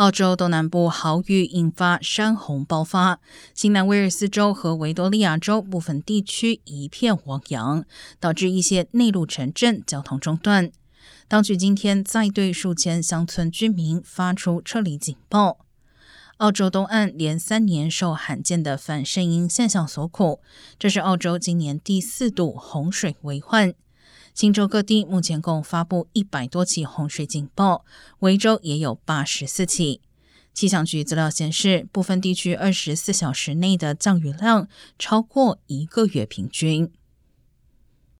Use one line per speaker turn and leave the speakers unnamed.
澳洲东南部豪雨引发山洪爆发，新南威尔斯州和维多利亚州部分地区一片汪洋，导致一些内陆城镇交通中断。当局今天再对数千乡村居民发出撤离警报。澳洲东岸连三年受罕见的反声音现象所苦，这是澳洲今年第四度洪水为患。新州各地目前共发布一百多起洪水警报，维州也有八十四起。气象局资料显示，部分地区二十四小时内的降雨量超过一个月平均。